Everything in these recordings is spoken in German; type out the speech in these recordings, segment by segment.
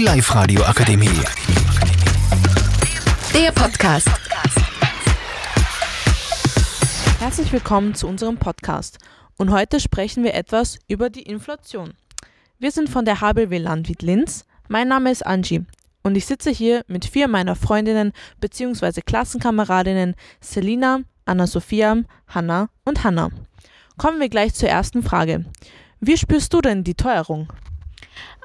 Die Live-Radio Akademie. Der Podcast. Herzlich willkommen zu unserem Podcast. Und heute sprechen wir etwas über die Inflation. Wir sind von der HBW Landwirt Linz. Mein Name ist Angie und ich sitze hier mit vier meiner Freundinnen bzw. Klassenkameradinnen Selina, Anna-Sophia, Hanna und Hanna. Kommen wir gleich zur ersten Frage. Wie spürst du denn die Teuerung?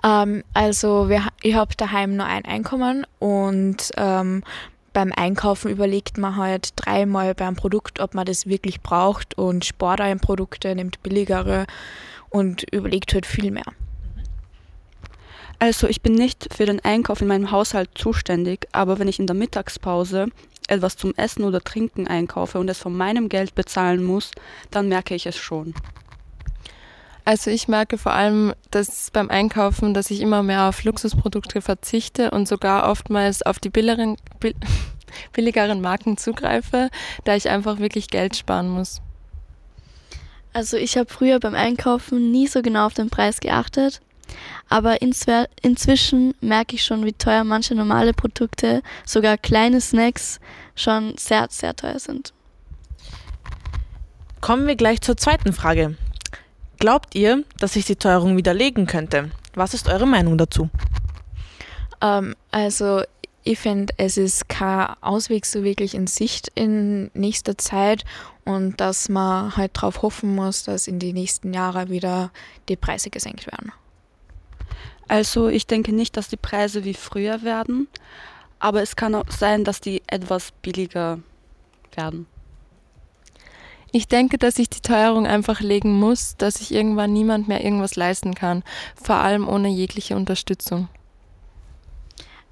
Ähm, also wir, ich habe daheim nur ein Einkommen und ähm, beim Einkaufen überlegt man halt dreimal beim Produkt, ob man das wirklich braucht und spart ein Produkte, nimmt billigere und überlegt halt viel mehr. Also ich bin nicht für den Einkauf in meinem Haushalt zuständig, aber wenn ich in der Mittagspause etwas zum Essen oder Trinken einkaufe und es von meinem Geld bezahlen muss, dann merke ich es schon. Also ich merke vor allem, dass beim Einkaufen, dass ich immer mehr auf Luxusprodukte verzichte und sogar oftmals auf die billigeren, billigeren Marken zugreife, da ich einfach wirklich Geld sparen muss. Also ich habe früher beim Einkaufen nie so genau auf den Preis geachtet, aber inzwischen merke ich schon, wie teuer manche normale Produkte, sogar kleine Snacks, schon sehr, sehr teuer sind. Kommen wir gleich zur zweiten Frage. Glaubt ihr, dass sich die Teuerung widerlegen könnte? Was ist eure Meinung dazu? Ähm, also ich finde, es ist kein Ausweg so wirklich in Sicht in nächster Zeit und dass man halt darauf hoffen muss, dass in den nächsten Jahren wieder die Preise gesenkt werden. Also ich denke nicht, dass die Preise wie früher werden, aber es kann auch sein, dass die etwas billiger werden. Ich denke, dass sich die Teuerung einfach legen muss, dass sich irgendwann niemand mehr irgendwas leisten kann, vor allem ohne jegliche Unterstützung.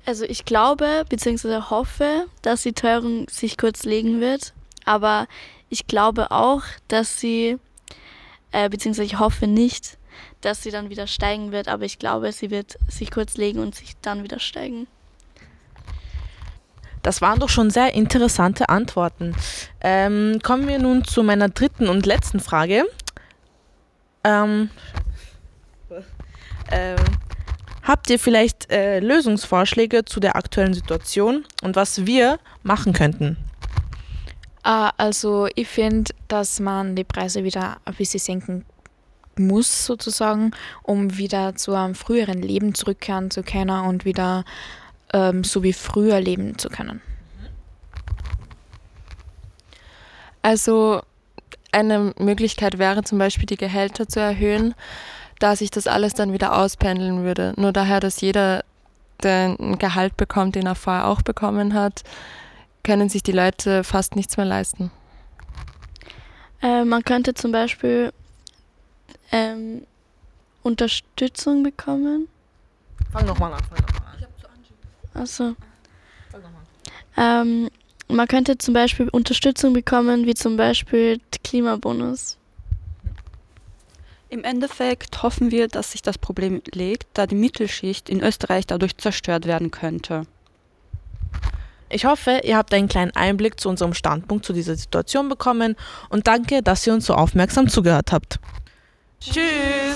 Also ich glaube bzw. hoffe, dass die Teuerung sich kurz legen wird, aber ich glaube auch, dass sie, äh, beziehungsweise ich hoffe nicht, dass sie dann wieder steigen wird, aber ich glaube, sie wird sich kurz legen und sich dann wieder steigen. Das waren doch schon sehr interessante Antworten. Ähm, kommen wir nun zu meiner dritten und letzten Frage. Ähm, äh, habt ihr vielleicht äh, Lösungsvorschläge zu der aktuellen Situation und was wir machen könnten? Uh, also ich finde, dass man die Preise wieder ein bisschen senken muss, sozusagen, um wieder zu einem früheren Leben zurückkehren zu können und wieder ähm, so wie früher leben zu können. Also eine Möglichkeit wäre zum Beispiel die Gehälter zu erhöhen, da sich das alles dann wieder auspendeln würde. Nur daher, dass jeder den Gehalt bekommt, den er vorher auch bekommen hat, können sich die Leute fast nichts mehr leisten. Äh, man könnte zum Beispiel ähm, Unterstützung bekommen. Fang nochmal an, fang nochmal an. Achso. Ähm, man könnte zum Beispiel Unterstützung bekommen, wie zum Beispiel Klimabonus. Im Endeffekt hoffen wir, dass sich das Problem legt, da die Mittelschicht in Österreich dadurch zerstört werden könnte. Ich hoffe, ihr habt einen kleinen Einblick zu unserem Standpunkt zu dieser Situation bekommen und danke, dass ihr uns so aufmerksam zugehört habt. Tschüss!